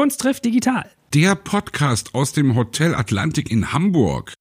Kunst trifft digital. Der Podcast aus dem Hotel Atlantik in Hamburg.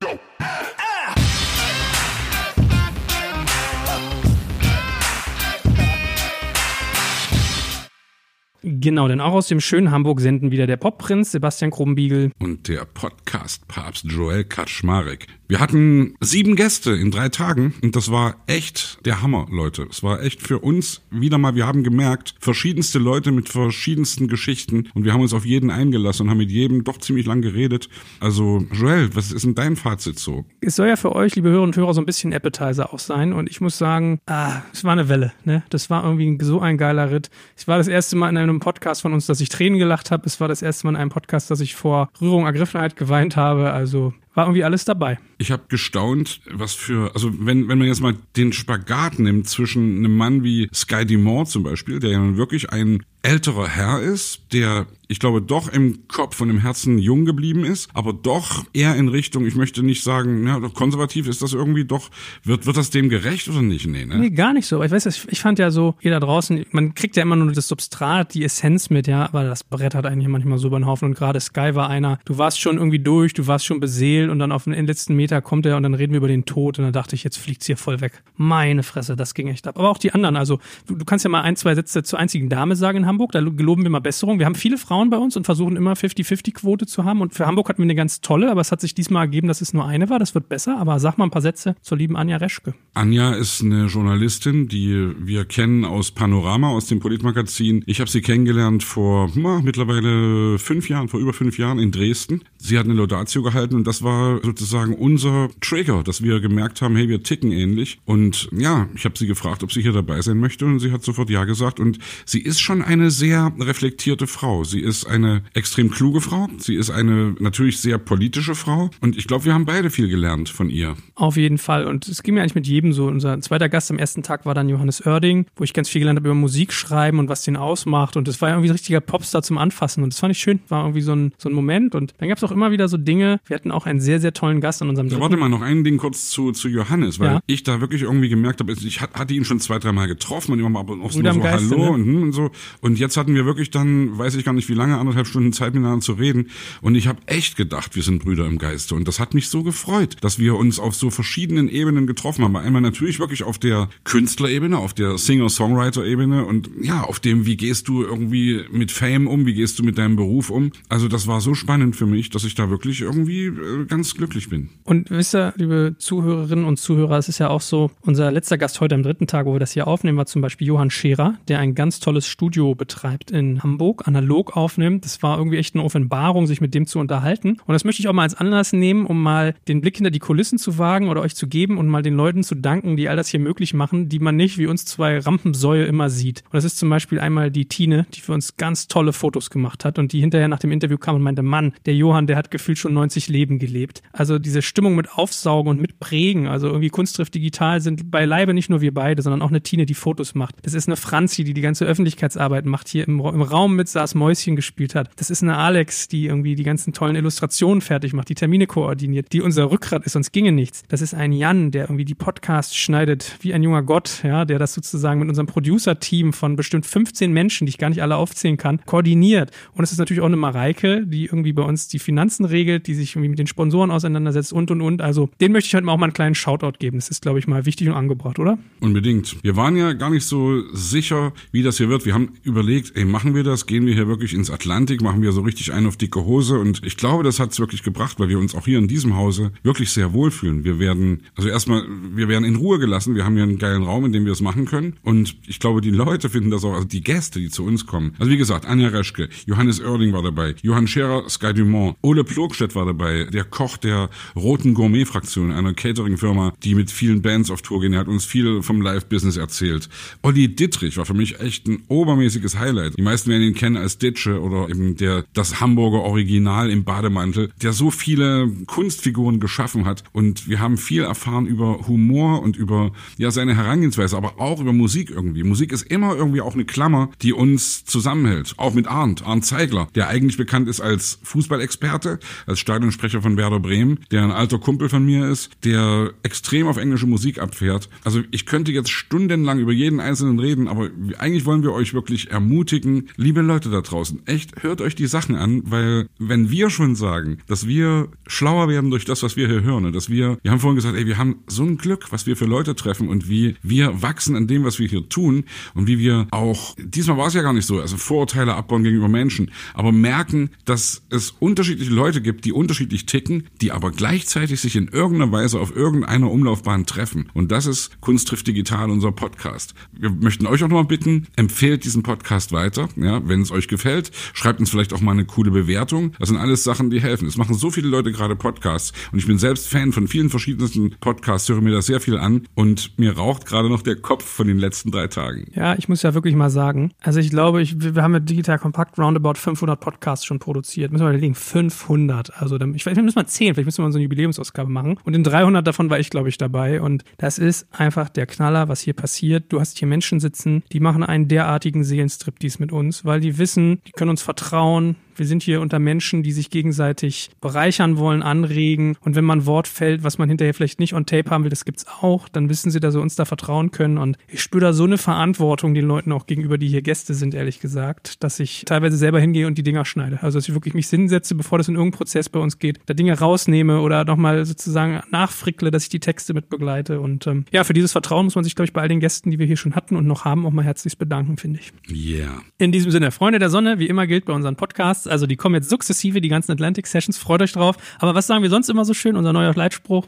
Genau, denn auch aus dem schönen Hamburg senden wieder der Popprinz Sebastian Krumbiegel und der Podcast-Papst Joel Kaczmarek. Wir hatten sieben Gäste in drei Tagen und das war echt der Hammer, Leute. Es war echt für uns wieder mal, wir haben gemerkt, verschiedenste Leute mit verschiedensten Geschichten und wir haben uns auf jeden eingelassen und haben mit jedem doch ziemlich lang geredet. Also Joel, was ist denn dein Fazit so? Es soll ja für euch, liebe Hörer und Hörer, so ein bisschen Appetizer auch sein und ich muss sagen, ah, es war eine Welle, ne? Das war irgendwie so ein geiler Ritt. Es war das erste Mal in einem Podcast von uns, dass ich Tränen gelacht habe. Es war das erste Mal in einem Podcast, dass ich vor Rührung, Ergriffenheit geweint habe. Also war irgendwie alles dabei. Ich habe gestaunt, was für, also wenn, wenn man jetzt mal den Spagat nimmt zwischen einem Mann wie Sky Dumont zum Beispiel, der ja wirklich ein älterer Herr ist, der, ich glaube, doch im Kopf und im Herzen jung geblieben ist, aber doch eher in Richtung, ich möchte nicht sagen, ja, konservativ ist das irgendwie doch, wird, wird das dem gerecht oder nicht? Nee, ne? nee gar nicht so. Ich weiß, ich fand ja so, da draußen, man kriegt ja immer nur das Substrat, die Essenz mit, ja, aber das Brett hat eigentlich manchmal so über den Haufen und gerade Sky war einer, du warst schon irgendwie durch, du warst schon beseelt und dann auf den letzten Meter kommt er und dann reden wir über den Tod und dann dachte ich, jetzt fliegt's hier voll weg. Meine Fresse, das ging echt ab. Aber auch die anderen, also du, du kannst ja mal ein, zwei Sätze zur einzigen Dame sagen Hamburg, da geloben wir mal Besserung. Wir haben viele Frauen bei uns und versuchen immer 50-50-Quote zu haben. Und für Hamburg hatten wir eine ganz tolle, aber es hat sich diesmal ergeben, dass es nur eine war. Das wird besser. Aber sag mal ein paar Sätze zur lieben Anja Reschke. Anja ist eine Journalistin, die wir kennen aus Panorama, aus dem Politmagazin. Ich habe sie kennengelernt vor na, mittlerweile fünf Jahren, vor über fünf Jahren in Dresden. Sie hat eine Laudatio gehalten und das war sozusagen unser Trigger, dass wir gemerkt haben, hey, wir ticken ähnlich. Und ja, ich habe sie gefragt, ob sie hier dabei sein möchte und sie hat sofort ja gesagt. Und sie ist schon eine sehr reflektierte Frau. Sie ist eine extrem kluge Frau. Sie ist eine natürlich sehr politische Frau. Und ich glaube, wir haben beide viel gelernt von ihr. Auf jeden Fall. Und es ging mir eigentlich mit jedem so. Unser zweiter Gast am ersten Tag war dann Johannes Oerding, wo ich ganz viel gelernt habe über Musik schreiben und was den ausmacht. Und es war irgendwie ein richtiger Popstar zum Anfassen. Und das fand ich schön. War irgendwie so ein, so ein Moment. Und dann gab es auch immer wieder so Dinge. Wir hatten auch einen sehr, sehr tollen Gast an unserem ja, Warte mal, noch ein Ding kurz zu, zu Johannes, weil ja. ich da wirklich irgendwie gemerkt habe, ich hatte ihn schon zwei, dreimal getroffen und immer mal auch so, so Geiste, Hallo ne? und, und so. Und jetzt hatten wir wirklich dann, weiß ich gar nicht wie lange, anderthalb Stunden Zeit miteinander zu reden. Und ich habe echt gedacht, wir sind Brüder im Geiste. Und das hat mich so gefreut, dass wir uns auf so verschiedenen Ebenen getroffen haben. Einmal natürlich wirklich auf der Künstlerebene, auf der Singer-Songwriter-Ebene und ja, auf dem, wie gehst du irgendwie mit Fame um, wie gehst du mit deinem Beruf um. Also das war so spannend für mich, dass ich da wirklich irgendwie äh, ganz glücklich bin. Und wisst ihr, liebe Zuhörerinnen und Zuhörer, es ist ja auch so, unser letzter Gast heute am dritten Tag, wo wir das hier aufnehmen, war zum Beispiel Johann Scherer, der ein ganz tolles Studio betreibt in Hamburg analog aufnimmt. Das war irgendwie echt eine Offenbarung, sich mit dem zu unterhalten. Und das möchte ich auch mal als Anlass nehmen, um mal den Blick hinter die Kulissen zu wagen oder euch zu geben und mal den Leuten zu danken, die all das hier möglich machen, die man nicht wie uns zwei Rampensäue immer sieht. Und das ist zum Beispiel einmal die Tine, die für uns ganz tolle Fotos gemacht hat und die hinterher nach dem Interview kam und meinte, Mann, der Johann, der hat gefühlt schon 90 Leben gelebt. Also diese Stimmung mit Aufsaugen und mit Prägen, also irgendwie Kunst trifft digital sind beileibe nicht nur wir beide, sondern auch eine Tine, die Fotos macht. Das ist eine Franzi, die die ganze Öffentlichkeitsarbeit macht, hier im, im Raum mit saß, Mäuschen gespielt hat. Das ist eine Alex, die irgendwie die ganzen tollen Illustrationen fertig macht, die Termine koordiniert, die unser Rückgrat ist, sonst ginge nichts. Das ist ein Jan, der irgendwie die Podcasts schneidet wie ein junger Gott, ja, der das sozusagen mit unserem Producer-Team von bestimmt 15 Menschen, die ich gar nicht alle aufzählen kann, koordiniert. Und es ist natürlich auch eine Mareike, die irgendwie bei uns die Finanzen regelt, die sich irgendwie mit den Sponsoren auseinandersetzt und und und. Also den möchte ich heute mal auch mal einen kleinen Shoutout geben. Das ist, glaube ich, mal wichtig und angebracht, oder? Unbedingt. Wir waren ja gar nicht so sicher, wie das hier wird. Wir haben überlegt, ey, machen wir das? Gehen wir hier wirklich ins Atlantik? Machen wir so richtig ein auf dicke Hose? Und ich glaube, das hat es wirklich gebracht, weil wir uns auch hier in diesem Hause wirklich sehr wohlfühlen. Wir werden, also erstmal, wir werden in Ruhe gelassen. Wir haben hier einen geilen Raum, in dem wir es machen können. Und ich glaube, die Leute finden das auch, also die Gäste, die zu uns kommen. Also wie gesagt, Anja Reschke, Johannes Oerding war dabei, Johann Scherer, Sky Dumont, Ole Plogstedt war dabei, der Koch der Roten Gourmet-Fraktion, einer Catering-Firma, die mit vielen Bands auf Tour gehen. Er hat uns viel vom Live-Business erzählt. Olli Dittrich war für mich echt ein obermäßiges Highlight. Die meisten werden ihn kennen als Ditsche oder eben der, das Hamburger Original im Bademantel, der so viele Kunstfiguren geschaffen hat. Und wir haben viel erfahren über Humor und über, ja, seine Herangehensweise, aber auch über Musik irgendwie. Musik ist immer irgendwie auch eine Klammer, die uns zusammenhält. Auch mit Arndt, Arndt Zeigler, der eigentlich bekannt ist als Fußballexperte, als Stadionsprecher von Werder Bremen, der ein alter Kumpel von mir ist, der extrem auf englische Musik abfährt. Also ich könnte jetzt stundenlang über jeden einzelnen reden, aber eigentlich wollen wir euch wirklich ermutigen, liebe Leute da draußen, echt, hört euch die Sachen an, weil wenn wir schon sagen, dass wir schlauer werden durch das, was wir hier hören, und dass wir, wir haben vorhin gesagt, ey, wir haben so ein Glück, was wir für Leute treffen und wie wir wachsen an dem, was wir hier tun und wie wir auch, diesmal war es ja gar nicht so, also Vorurteile abbauen gegenüber Menschen, aber merken, dass es unterschiedliche Leute gibt, die unterschiedlich ticken, die aber gleichzeitig sich in irgendeiner Weise auf irgendeiner Umlaufbahn treffen. Und das ist Kunst trifft digital, unser Podcast. Wir möchten euch auch nochmal bitten, empfehlt diesen Podcast weiter, ja, wenn es euch gefällt. Schreibt uns vielleicht auch mal eine coole Bewertung. Das sind alles Sachen, die helfen. Es machen so viele Leute gerade Podcasts und ich bin selbst Fan von vielen verschiedensten Podcasts, höre mir da sehr viel an und mir raucht gerade noch der Kopf von den letzten drei Tagen. Ja, ich muss ja wirklich mal sagen, also ich glaube, ich, wir haben mit Digital Kompakt roundabout 500 Podcasts schon produziert. Müssen wir überlegen, 500. Also ich, vielleicht müssen wir 10, vielleicht müssen wir so eine Jubiläumsausgabe machen. Und in 300 davon war ich, glaube ich, dabei. Und das ist einfach der Knaller, was hier passiert. Du hast hier Menschen sitzen, die machen einen derartigen Seelenstrip dies mit uns, weil die wissen, die können uns vertrauen, wir sind hier unter Menschen, die sich gegenseitig bereichern wollen, anregen. Und wenn man Wort fällt, was man hinterher vielleicht nicht on tape haben will, das gibt's auch, dann wissen sie, dass sie uns da vertrauen können. Und ich spüre da so eine Verantwortung den Leuten auch gegenüber, die hier Gäste sind, ehrlich gesagt, dass ich teilweise selber hingehe und die Dinger schneide. Also, dass ich wirklich mich hinsetze, bevor das in irgendeinen Prozess bei uns geht, da Dinge rausnehme oder nochmal sozusagen nachfrickle, dass ich die Texte mit begleite. Und ähm, ja, für dieses Vertrauen muss man sich, glaube ich, bei all den Gästen, die wir hier schon hatten und noch haben, auch mal herzlich bedanken, finde ich. Yeah. In diesem Sinne, Freunde der Sonne, wie immer gilt bei unseren Podcasts, also die kommen jetzt sukzessive, die ganzen Atlantic Sessions. Freut euch drauf. Aber was sagen wir sonst immer so schön? Unser neuer Leitspruch.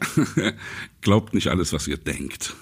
Glaubt nicht alles, was ihr denkt.